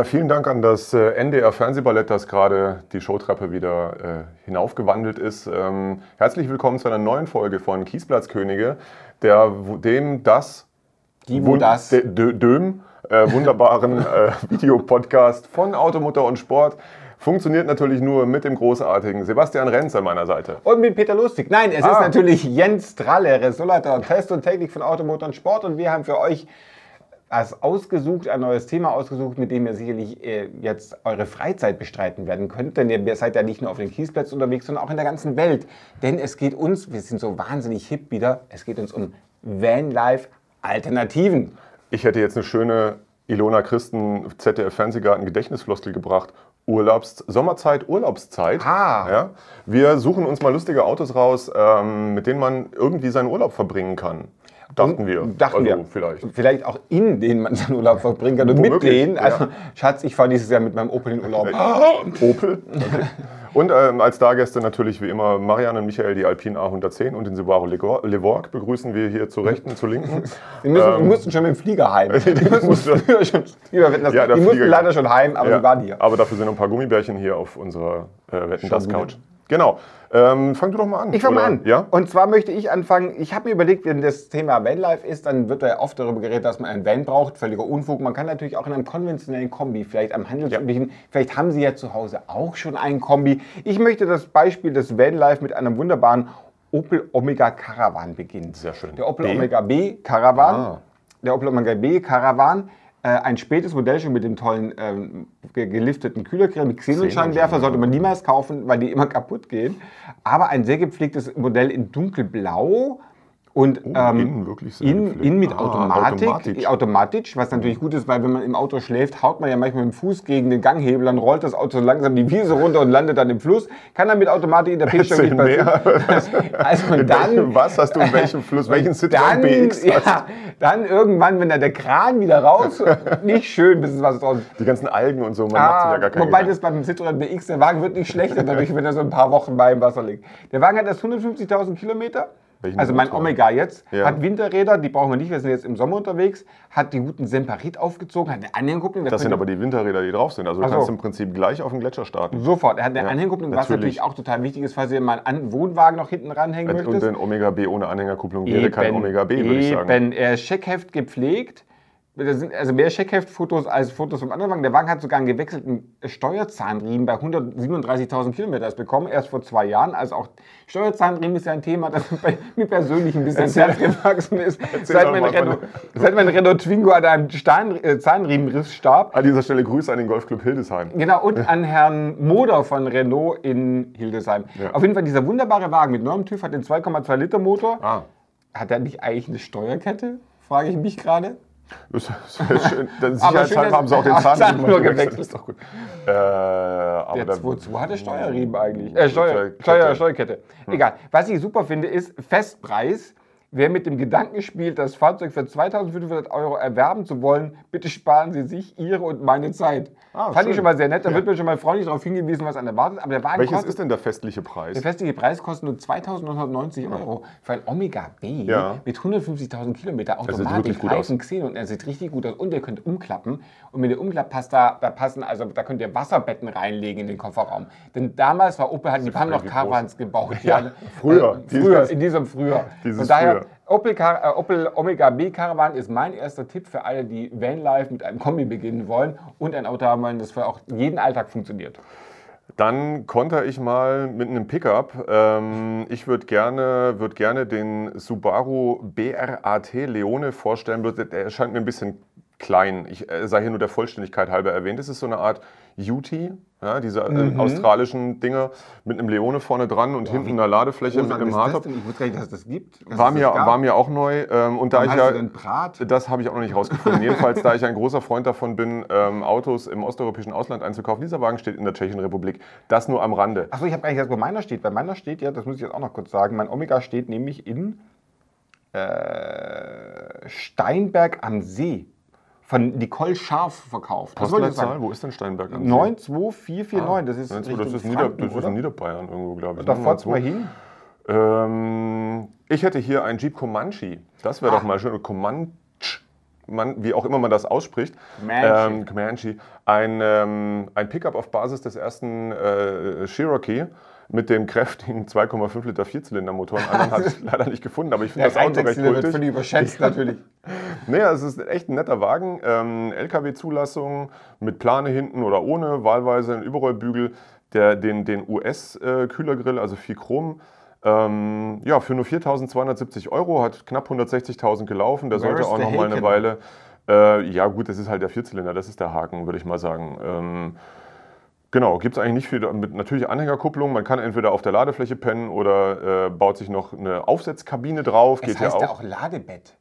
Ja, vielen Dank an das äh, NDR Fernsehballett, das gerade die Showtreppe wieder äh, hinaufgewandelt ist. Ähm, herzlich willkommen zu einer neuen Folge von Kiesplatzkönige, der, dem das, Die, wo das. de, de, Döm, äh, wunderbaren äh, Videopodcast von Automutter und Sport. Funktioniert natürlich nur mit dem großartigen Sebastian Renz an meiner Seite. Und mit Peter Lustig. Nein, es Ah. ist natürlich Jens Dralle, Resolator, Test und Technik von Automotor und Sport. Und wir haben für euch als ausgesucht, ein neues Thema ausgesucht, mit dem ihr sicherlich äh, jetzt eure Freizeit bestreiten werden könnt. Denn ihr seid ja nicht nur auf den Kiesplätzen unterwegs, sondern auch in der ganzen Welt. Denn es geht uns, wir sind so wahnsinnig hip wieder, es geht uns um Vanlife-Alternativen. Ich hätte jetzt eine schöne Ilona Christen ZDF Fernsehgarten Gedächtnisfloskel gebracht. Urlaubs Sommerzeit, Urlaubszeit. Ah. Ja? Wir suchen uns mal lustige Autos raus, ähm, mit denen man irgendwie seinen Urlaub verbringen kann. Dachten wir. Dachten also wir. Vielleicht. Vielleicht auch in denen man seinen Urlaub verbringen kann und mit denen. Also, ja. Schatz, ich fahre dieses Jahr mit meinem Opel in Urlaub. Opel. Okay. Und ähm, als Stargäste natürlich wie immer Marianne und Michael, die Alpine A110 und den Subaru Levorg begrüßen wir hier zur rechten, zur linken. Die, müssen, die Ähm, mussten schon mit dem Flieger heim. Die, mussten schon, das, Ja, die mussten leider schon heim, aber Ja, sie waren hier. Aber dafür sind noch ein paar Gummibärchen hier auf unserer äh, Wetten das Schon Couch. Genau. Ähm, fang du doch mal an. Ich fange mal an. Ja? Und zwar möchte ich anfangen, ich habe mir überlegt, wenn das Thema Vanlife ist, dann wird da ja oft darüber geredet, dass man einen Van braucht. Völliger Unfug. Man kann natürlich auch in einem konventionellen Kombi, vielleicht am handelsüblichen, vielleicht haben Sie ja zu Hause auch schon einen Kombi. Ich möchte das Beispiel des Vanlife mit einem wunderbaren Opel Omega Caravan beginnen. Sehr schön. Der Opel B? Omega B Caravan. Ah. Der Opel Omega B Caravan. Äh, ein spätes Modell schon mit dem tollen ähm, ge- gelifteten Kühlergrill mit Xenonscheinwerfer sollte man niemals kaufen, weil die immer kaputt gehen. Aber ein sehr gepflegtes Modell in dunkelblau und ähm, Oh, innen wirklich sehr in, gepflegt. in mit Ah, Automatik, automatisch. automatisch, was natürlich gut ist, weil wenn man im Auto schläft, haut man ja manchmal mit dem Fuß gegen den Ganghebel, dann rollt das Auto so langsam die Wiese runter und landet dann im Fluss. Kann dann mit Automatik in der P-Steuerung nicht passieren. Also In dann, welchem, was hast du in welchem Fluss? Welchen Citroën dann, BX hast ja, dann irgendwann, wenn da der Kran wieder raus, nicht schön, bis es was draus Die ganzen Algen und so, man macht sich Ah, ja gar keine wobei Gedanken. das beim Citroën BX, der Wagen wird nicht schlechter dadurch, wenn er so ein paar Wochen bei im Wasser liegt. Der Wagen hat erst 150.000 Kilometer. Welchen also mein? Omega jetzt, Ja. hat Winterräder, die brauchen wir nicht, wir sind jetzt im Sommer unterwegs, hat die guten Semperit aufgezogen, hat eine Anhängerkupplung. da Das sind aber die Winterräder, die drauf sind. Also du so. kannst im Prinzip gleich auf den Gletscher starten. Sofort, er hat eine Ja, Anhängerkupplung, was natürlich. auch total wichtig ist, falls ihr mal einen Wohnwagen noch hinten ranhängen Und möchtet. ein Omega B ohne Anhängerkupplung wäre kein Omega B, würde ich sagen. Eben, er ist Scheckheft gepflegt. Das sind also mehr Scheckheft-Fotos als Fotos vom anderen Wagen. Der Wagen hat sogar einen gewechselten Steuerzahnriemen bei 137.000 Kilometern erst bekommen, erst vor zwei Jahren. Also auch Steuerzahnriemen ist ja ein Thema, das bei mir persönlich ein bisschen ins Herz gewachsen ist. Seit mein, Renault, seit mein Renault Twingo an einem Stein, äh, Zahnriemenriss starb. An dieser Stelle Grüße an den Golfclub Hildesheim. Genau, und an Herrn Moder von Renault in Hildesheim. Ja. Auf jeden Fall dieser wunderbare Wagen mit neuem TÜV hat den 2,2 Liter Motor. Ah, Hat er nicht eigentlich eine Steuerkette? Frage ich mich gerade. das ist schön. Dann Sicherheitshalber haben sie auch den Zahnriemen Zahn nur gewechselt. gewechselt. Ist doch gut. Äh, aber da- 2.2 hat der Steuerriemen eigentlich. Äh, Steuer, Steuerkette. Steuer, Steuerkette. Egal. Was ich super finde, ist Festpreis. Wer mit dem Gedanken spielt, das Fahrzeug für 2500 Euro erwerben zu wollen, bitte sparen Sie sich Ihre und meine Zeit. Ah, Fand schön. ich schon mal sehr nett. Da Ja. wird mir schon mal freundlich darauf hingewiesen, was einen erwartet. Aber der Wagen Welches kostet ist denn der festliche Preis? Der festliche Preis kostet nur 2.990 Euro für ein Omega B Ja. mit 150.000 Kilometer sieht Automatik, Reifen, Xenon. Er sieht richtig gut aus und ihr könnt umklappen. Und mit der Umklapppasta, da passen, also da könnt ihr Wasserbetten reinlegen in den Kofferraum. Denn damals war Opel, halt, die haben noch groß. Caravans gebaut. Ja, früher. Äh, früher, in diesem Frühjahr. Dieses Von daher, Frühjahr. Opel, Car äh, Opel Omega B Caravan ist mein erster Tipp für alle, die Vanlife mit einem Kombi beginnen wollen und ein Auto haben wollen, das für auch jeden Alltag funktioniert. Dann konter ich mal mit einem Pickup. Ähm, ich würde gerne, würd gerne den Subaru BRAT Leone vorstellen. Der erscheint mir ein bisschen klein. Ich äh, sei hier nur der Vollständigkeit halber erwähnt. Es ist so eine Art UT, ja, diese äh, australischen Dinger mit einem Leone vorne dran und hinten einer Ladefläche mit einem Hardtop. Ich wusste gar nicht, dass es das gibt. dass War mir, das war mir auch neu. Ähm, und da Warum ich heißt ja, denn Brat? das habe ich auch noch nicht rausgefunden. Jedenfalls, da ich ein großer Freund davon bin, ähm, Autos im osteuropäischen Ausland einzukaufen. Dieser Wagen steht in der Tschechischen Republik. Das nur am Rande. Achso, ich habe gar nicht gesagt, wo meiner steht. Bei meiner steht, ja, das muss ich jetzt auch noch kurz sagen, mein Omega steht nämlich in äh, Steinberg am See. Von Nicole Scharf verkauft. Das wollte ich sagen. Wo ist denn Steinberg am See? 92449, das ist Ah, das Richtung ist, Nieder, Franken, das ist Niederbayern irgendwo, glaube ich. Da ne? fahrt's Mal hin. Ähm, ich hätte hier einen Jeep Comanche. Das wäre Ah. doch mal schön. Comanche. man, wie auch immer man das ausspricht, Comanche. ähm, Comanche, ein, ähm, ein Pickup auf Basis des ersten äh, Cherokee mit dem kräftigen 2,5 Liter Vierzylindermotor. Einen anderen habe ich leider nicht gefunden, aber ich finde das Auto recht wird kultig. völlig überschätzt natürlich. Naja, es ist echt ein netter Wagen. Ähm, LKW-Zulassung mit Plane hinten oder ohne, wahlweise ein Überrollbügel, der, den, den US-Kühlergrill, also viel Chrom. Ähm, ja, für nur 4.270 Euro, hat knapp 160.000 gelaufen. Der Where sollte auch noch mal eine? Weile. Äh, ja, gut, das ist halt der Vierzylinder, das ist der Haken, würde ich mal sagen. Ähm, Genau, gibt es eigentlich nicht viel. Mit natürlich Anhängerkupplung. Man kann entweder auf der Ladefläche pennen oder äh, baut sich noch eine Aufsetzkabine drauf. Es Geht heißt ja ja auch. auch Ladebett.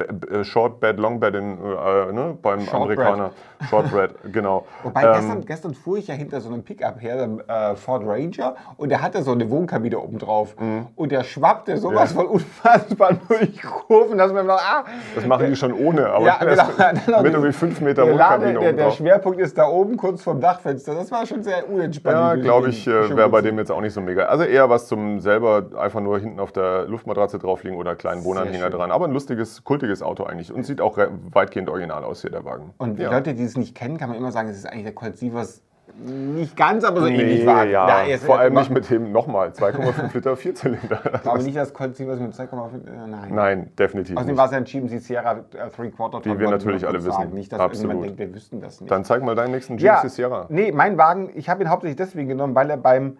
Äh, Short Bed, Long Bed in, äh, ne, beim Shortbread. Amerikaner. Shortbread, genau. Wobei Ähm, gestern, gestern fuhr ich ja hinter so einem Pickup her, dem äh, Ford Ranger, und der hatte so eine Wohnkabine oben drauf. Und der schwappte sowas Mhm. Ja. von unfassbar durch Kurven, dass man sagt, ah, das machen die schon ohne, aber Ja, genau. Dann noch mit irgendwie 5 Meter der, Lade, Wohnkabine der, oben der drauf. Schwerpunkt ist da oben kurz vom Dachfenster. Das war schon sehr unentspannt. Ja, glaube ich, äh, wäre bei dem jetzt auch nicht so mega. Also eher was zum selber einfach nur hinten auf der Luftmatratze drauflegen oder kleinen Wohnanhänger dran. Aber ein lustiges, kultiges Auto eigentlich. Und sieht auch weitgehend original aus hier, der Wagen. Und die ja. Leute, die es nicht kennen, kann man immer sagen, es ist eigentlich der Colt Sievers nicht ganz, aber so Nee, ähnlich Wagen. ja, ist vor allem nicht mit dem nochmal 2,5 Liter Vierzylinder. Ich glaube nicht, dass Colt Sievers mit 2,5. äh, Nein. Nein, definitiv Außerdem war es ja ein GMC Sierra äh, Three Quarter Wie wir natürlich alle wissen. Nicht, dass Absolut. irgendjemand denkt, wir wüssten das nicht. Dann zeig mal deinen nächsten ja, GMC Sierra. Nee, mein Wagen, ich habe ihn hauptsächlich deswegen genommen, weil er beim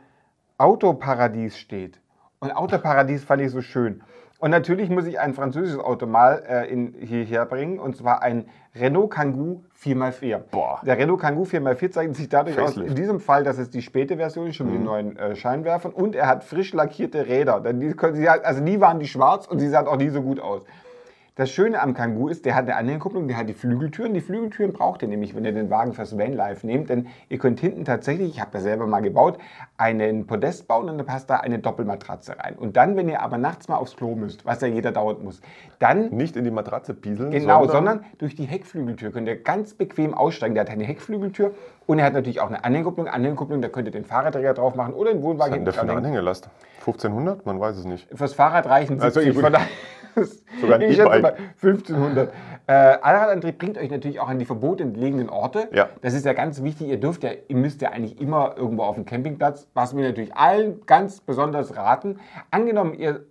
Autoparadies steht. Und Autoparadies fand ich so schön. Und natürlich muss ich ein französisches Auto mal äh, in, hierher bringen, und zwar ein Renault Kangoo 4x4. Boah. Der Renault Kangoo 4x4 zeichnet sich dadurch aus, Facelift. in diesem Fall, dass es die späte Version ist, schon mit den neuen äh, Scheinwerfern, und er hat frisch lackierte Räder. Denn die, können sie also die waren die schwarz und sie sahen auch nie so gut aus. Das Schöne am Kangoo ist, der hat eine Anhängerkupplung, der hat die Flügeltüren. Die Flügeltüren braucht ihr nämlich, wenn ihr den Wagen fürs Vanlife nehmt, denn ihr könnt hinten tatsächlich, ich habe das selber mal gebaut, einen Podest bauen und dann passt da eine Doppelmatratze rein. Und dann, wenn ihr aber nachts mal aufs Klo müsst, was ja jeder dauernd muss, dann Nicht in die Matratze pieseln, Genau, sondern durch die Heckflügeltür könnt ihr ganz bequem aussteigen. Der hat eine Heckflügeltür und er hat natürlich auch eine Anhängerkupplung. Anhängerkupplung, da könnt ihr den Fahrradträger drauf machen oder den Wohnwagen Was hat hinten der für eine. Anhängelast? 1500? Man weiß es nicht. Fürs Fahrrad reichen Also, 70. gut. von daher- Sogar ein ich schätze mal 1500. Äh, Allradantrieb bringt euch natürlich auch an die verbotenen entlegenen Orte. Ja. Das ist ja ganz wichtig. Ihr dürft ja, ihr müsst ja eigentlich immer irgendwo auf dem Campingplatz, was wir natürlich allen ganz besonders raten. Angenommen, ihr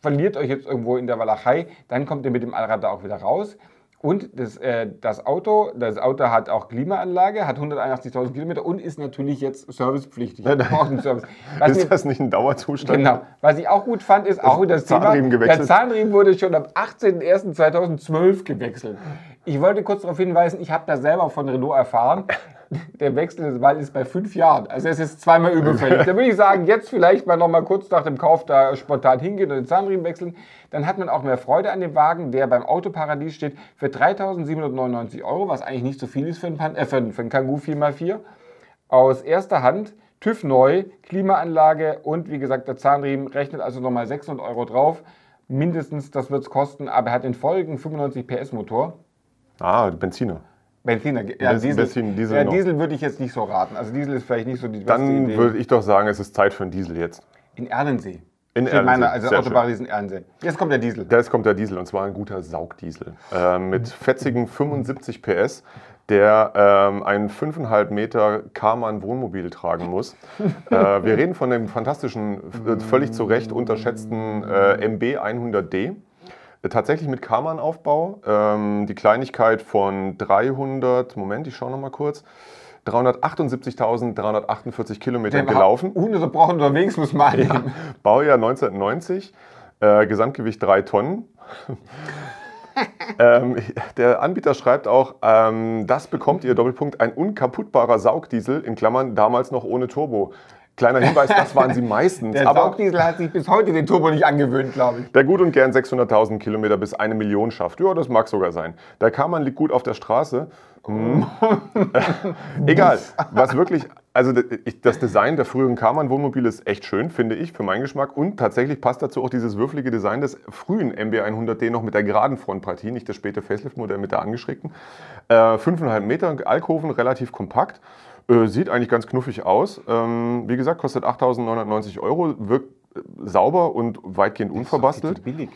verliert euch jetzt irgendwo in der Walachei, dann kommt ihr mit dem Allrad da auch wieder raus. Und das, äh, das, Auto, das Auto hat auch Klimaanlage, hat 181.000 Kilometer und ist natürlich jetzt servicepflichtig. Einen Service. Was mir- Ist das nicht ein Dauerzustand? Genau. Was ich auch gut fand, ist auch wieder das Thema. Zahnriemen gewechselt. Der Zahnriemen wurde schon am 18.01.2012 gewechselt. Ich wollte kurz darauf hinweisen, ich habe das selber von Renault erfahren. Der Wechsel des Waldes ist bei fünf Jahren. Also es ist zweimal überfällig. Da würde ich sagen, jetzt vielleicht mal noch mal kurz nach dem Kauf da spontan hingehen und den Zahnriemen wechseln. Dann hat man auch mehr Freude an dem Wagen, der beim Autoparadies steht, für 3.799 Euro, was eigentlich nicht so viel ist für einen, Pan äh, für einen, für einen Kangoo 4x4 aus erster Hand, TÜV neu, Klimaanlage und wie gesagt der Zahnriemen rechnet also nochmal 600 Euro drauf. Mindestens, das wird es kosten, aber er hat in Folgen 95 PS Motor. Ah, Benziner. Benziner, ja, Diesel, Benzin, Diesel ja. Diesel würde ich jetzt nicht so raten. Also Diesel ist vielleicht nicht so die beste Dann Idee. würde ich doch sagen, es ist Zeit für einen Diesel jetzt. in Erlensee. In Erlensee, Meiner, also sehr Autoparadies in Erlensee. Jetzt kommt der Diesel. Jetzt kommt der Diesel und zwar ein guter Saugdiesel äh, mit fetzigen 75 PS, der ähm, ein 5,5 Meter Karmann Wohnmobil tragen muss. äh, wir reden von dem fantastischen, äh, völlig zu Recht unterschätzten äh, MB 100D. Äh, Tatsächlich mit Karmann-Aufbau. Ähm, die Kleinigkeit von 300, Moment, ich schaue noch mal kurz. 378.348 Kilometer gelaufen. Ununterbrochen unterwegs muss man eben. Baujahr 1990, äh, Gesamtgewicht 3 Tonnen. ähm, der Anbieter schreibt auch, ähm, das bekommt ihr, Doppelpunkt, ein unkaputtbarer Saugdiesel, in Klammern damals noch ohne Turbo. Kleiner Hinweis, das waren sie meistens. Der aber Saugdiesel hat sich bis heute den Turbo nicht angewöhnt, glaube ich. der gut und gern 600.000 Kilometer bis eine Million schafft. Ja, das mag sogar sein. Der Karmann liegt gut auf der Straße. Hm. Egal, was wirklich, also das Design der früheren Karmann-Wohnmobile ist echt schön, finde ich, für meinen Geschmack. Und tatsächlich passt dazu auch dieses würfelige Design des frühen MB100D noch mit der geraden Frontpartie, nicht das späte Facelift-Modell mit der angeschrägten. Äh, 5,5 Meter, Alkoven, relativ kompakt. Äh, sieht eigentlich ganz knuffig aus. Ähm, wie gesagt, kostet 8.990 Euro, wirkt äh, sauber und weitgehend unverbastelt. Billig.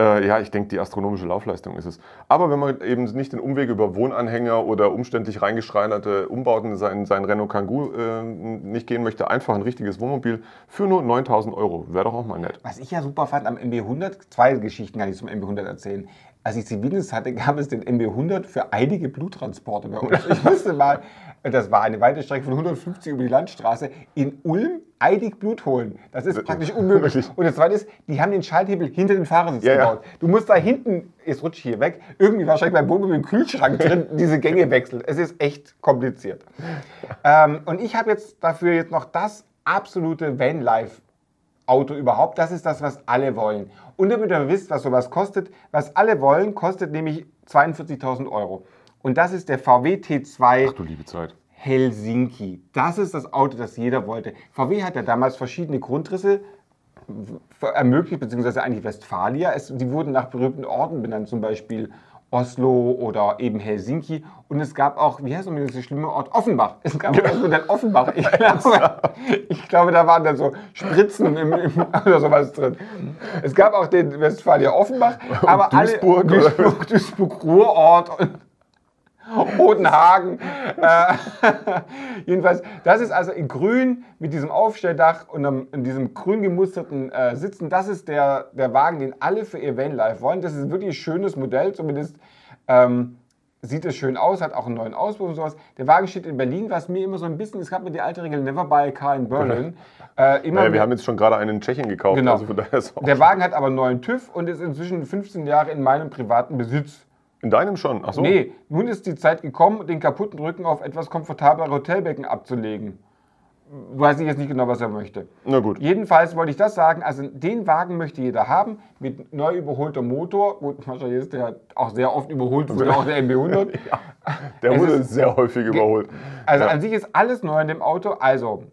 Äh, ja, ich denke, die astronomische Laufleistung ist es. Aber wenn man eben nicht den Umweg über Wohnanhänger oder umständlich reingeschreinerte Umbauten sein, sein Renault Kangoo äh, nicht gehen möchte, einfach ein richtiges Wohnmobil für nur 9000 Euro. Wäre doch auch mal nett. Was ich ja super fand am MB100, zwei Geschichten kann ich zum MB100 erzählen. Als ich Zivildienst hatte, gab es den MB100 für einige Bluttransporte bei uns. Ich musste mal, das war eine weite Strecke von 150 über die Landstraße, in Ulm eilig Blut holen. Das ist praktisch unmöglich. Und das Zweite ist, die haben den Schalthebel hinter den Fahrersitz Ja, ja. gebaut. Du musst da hinten, jetzt rutsche ich hier weg, irgendwie wahrscheinlich beim Wohnmobil im Kühlschrank drin diese Gänge wechseln. Es ist echt kompliziert. Ähm, und ich habe jetzt dafür jetzt noch das absolute Vanlife Auto überhaupt. Das ist das, was alle wollen. Und damit ihr wisst, was sowas kostet, was alle wollen, kostet nämlich 42.000 Euro. Und das ist der VW T2 Ach du liebe Zeit. Helsinki. Das ist das Auto, das jeder wollte. VW hat ja damals verschiedene Grundrisse ermöglicht, beziehungsweise eigentlich Westfalia. Es, die wurden nach berühmten Orten benannt, zum Beispiel Oslo oder eben Helsinki. Und es gab auch, wie heißt nochmal dieser schlimme Ort? Offenbach. Es gab auch das Modell Offenbach. Ich glaube, ich glaube, da waren dann so Spritzen im, im, oder sowas drin. Es gab auch den Westfalia Offenbach, aber Duisburg, alle? Duisburg, Duisburg Ruhrort und Rotenhagen. Äh, jedenfalls, das ist also in grün mit diesem Aufstelldach und einem, in diesem grün gemusterten äh, Sitzen. Das ist der, der Wagen, den alle für ihr Vanlife wollen. Das ist wirklich ein schönes Modell, zumindest ähm, sieht es schön aus, hat auch einen neuen Auspuff und sowas. Der Wagen steht in Berlin, was mir immer so ein bisschen, es gab mir die alte Regel, never buy a car in Berlin. Äh, immer Naja, wir haben jetzt schon gerade einen in Tschechien gekauft. Genau. Also der Wagen hat aber einen neuen TÜV und ist inzwischen 15 Jahre in meinem privaten Besitz. In deinem schon. Ach so. Nee, nun ist die Zeit gekommen, den kaputten Rücken auf etwas komfortablere Hotelbecken abzulegen. Weiß ich jetzt nicht genau, was er möchte. Na gut. Jedenfalls wollte ich das sagen, also den Wagen möchte jeder haben, mit neu überholter Motor. Gut, wahrscheinlich ist der auch sehr oft überholt, wurde auch der MB100. Der Es wurde ist- sehr häufig überholt. Also Ja. an sich ist alles neu an dem Auto. Also,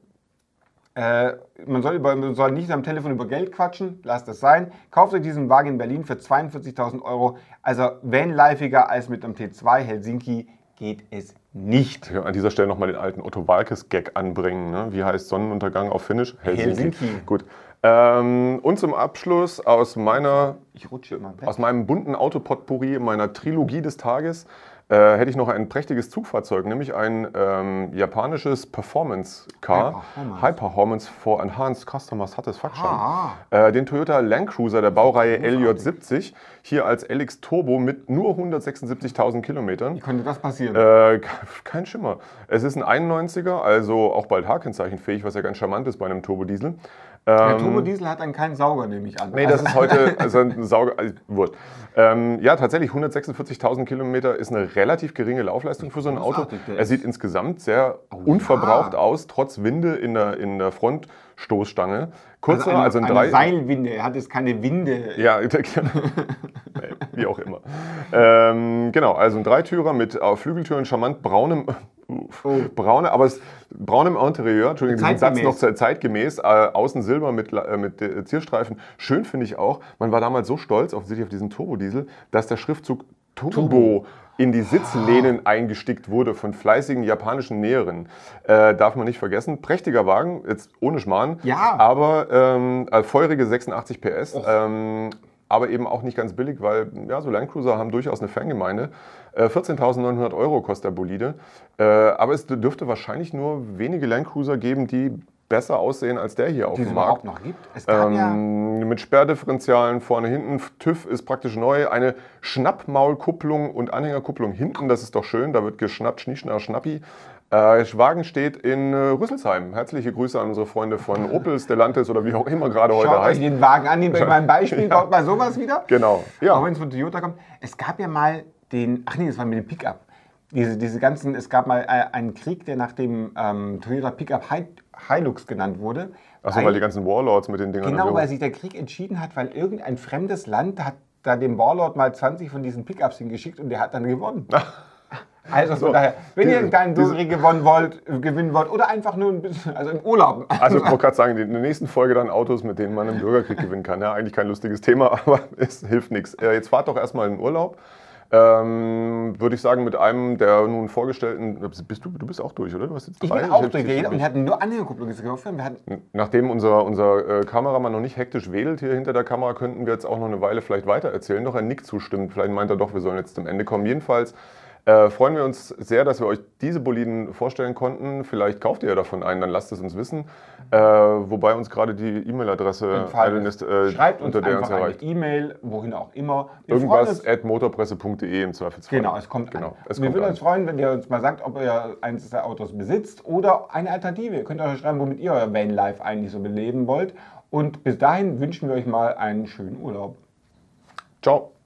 äh, man, soll über, man soll nicht am Telefon über Geld quatschen, lasst es sein. Kauft euch diesen Wagen in Berlin für 42.000 Euro. Also, vanlifeiger als mit einem T2 Helsinki geht es nicht. An dieser Stelle nochmal den alten Otto Walkes-Gag anbringen. Ne? Wie heißt Sonnenuntergang auf Finnisch? Helsinki. Gut. Ähm, und zum Abschluss aus, meiner, Ich rutsche immer weg. aus meinem bunten Autopotpourri meiner Trilogie des Tages äh, hätte ich noch ein prächtiges Zugfahrzeug, nämlich ein ähm, japanisches Performance-Car. High Performance. High Performance for Enhanced Customer Satisfaction. Ah. Äh, den Toyota Land Cruiser der Baureihe LJ70, hier als LX Turbo mit nur 176.000 Kilometern. Wie konnte das passieren? Äh, kein Schimmer. Es ist ein 91er, also auch bald H-Kennzeichenfähig, was ja ganz charmant ist bei einem Turbodiesel. Der Ähm, Turbodiesel hat dann keinen Sauger, nehme ich an. Nee, das ist heute also ein Sauger. Also. Ähm, ja, tatsächlich 146.000 Kilometer ist eine relativ geringe Laufleistung für so ein Auto. Der Er sieht insgesamt sehr Oh, unverbraucht ja. aus, trotz Winde in der, in der Frontstoßstange. Kurzer, eine, also, ein eine drei. Seilwinde. Er hat jetzt keine Winde. Ja, Nee, wie auch immer. Ähm, genau, also ein Dreitürer mit äh, Flügeltüren, charmant braunem, Oh. braune, aber es, braunem Interieur, Entschuldigung, diesen Satz noch ze- zeitgemäß, äh, außen Silber mit, äh, mit äh, Zierstreifen. Schön finde ich auch, man war damals so stolz offensichtlich auf diesen Turbodiesel, dass der Schriftzug Turbo, in die Sitzlehnen eingestickt wurde von fleißigen japanischen Näherinnen. Äh, darf man nicht vergessen. Prächtiger Wagen, jetzt ohne Schmarrn. Ja. Aber ähm, äh, feurige 86 PS. Ähm, aber eben auch nicht ganz billig, weil ja, so Landcruiser haben durchaus eine Fangemeinde. Äh, 14.900 Euro kostet der Bolide. Äh, aber es dürfte wahrscheinlich nur wenige Landcruiser geben, die besser aussehen als der hier auf dem Markt. noch gibt. Es gab ja. Ähm, mit Sperrdifferentialen vorne, hinten. TÜV ist praktisch neu. Eine Schnappmaulkupplung und Anhängerkupplung hinten. Das ist doch schön. Da wird geschnappt, schnieschner, schnappi. Äh, Wagen steht in äh, Rüsselsheim. Herzliche Grüße an unsere Freunde von Opel, Stellantis oder wie auch immer gerade heute Schaut euch heißt. den Wagen an, euch mal ein Beispiel, baut mal sowas wieder. Genau. Auch Ja. wenn es von Toyota kommt. Es gab ja mal den, ach nee, das war mit dem Pickup. Diese, diese ganzen, es gab mal äh, einen Krieg, der nach dem ähm, Toyota Pickup Hi Hilux genannt wurde. Achso, weil die ganzen Warlords mit den Dingern. Genau, weil sich der Krieg entschieden hat, weil irgendein fremdes Land hat da dem Warlord mal 20 von diesen Pickups hingeschickt und der hat dann gewonnen. Also von So, daher, wenn ihr diese- einen kleinen gewonnen wollt, gewinnen wollt oder einfach nur ein bisschen, also im Urlaub. Also ich wollte gerade sagen, in der nächsten Folge dann Autos, mit denen man einen Bürgerkrieg gewinnen kann. Ja, eigentlich kein lustiges Thema, aber es hilft nichts. Äh, Jetzt fahrt doch erstmal in den Urlaub. Ähm, Würde ich sagen, mit einem der nun vorgestellten. Bist du, du bist auch durch, oder? Du hast jetzt drei. Ich bin auch durch. Wir wir hatten nur Anhängerkupplung gekauft. Nachdem unser, unser äh, Kameramann noch nicht hektisch wedelt hier hinter der Kamera, könnten wir jetzt auch noch eine Weile vielleicht weiter erzählen. Doch ein Nick zustimmt. Vielleicht meint er doch, wir sollen jetzt zum Ende kommen. Jedenfalls äh, freuen wir uns sehr, dass wir euch diese Boliden vorstellen konnten. Vielleicht kauft ihr ja davon einen, dann lasst es uns wissen. Äh, wobei uns gerade die E-Mail-Adresse ist, äh, Schreibt uns unter der uns erreicht. eine E-Mail, wohin auch immer. Wir Irgendwas at motorpresse.de im Zweifelsfall. Genau, es kommt genau, es Wir würden uns freuen, wenn ihr uns mal sagt, ob ihr eines der Autos besitzt oder eine Alternative. Ihr könnt euch schreiben, womit ihr euer Van-Life eigentlich so beleben wollt. Und bis dahin wünschen wir euch mal einen schönen Urlaub. Ciao.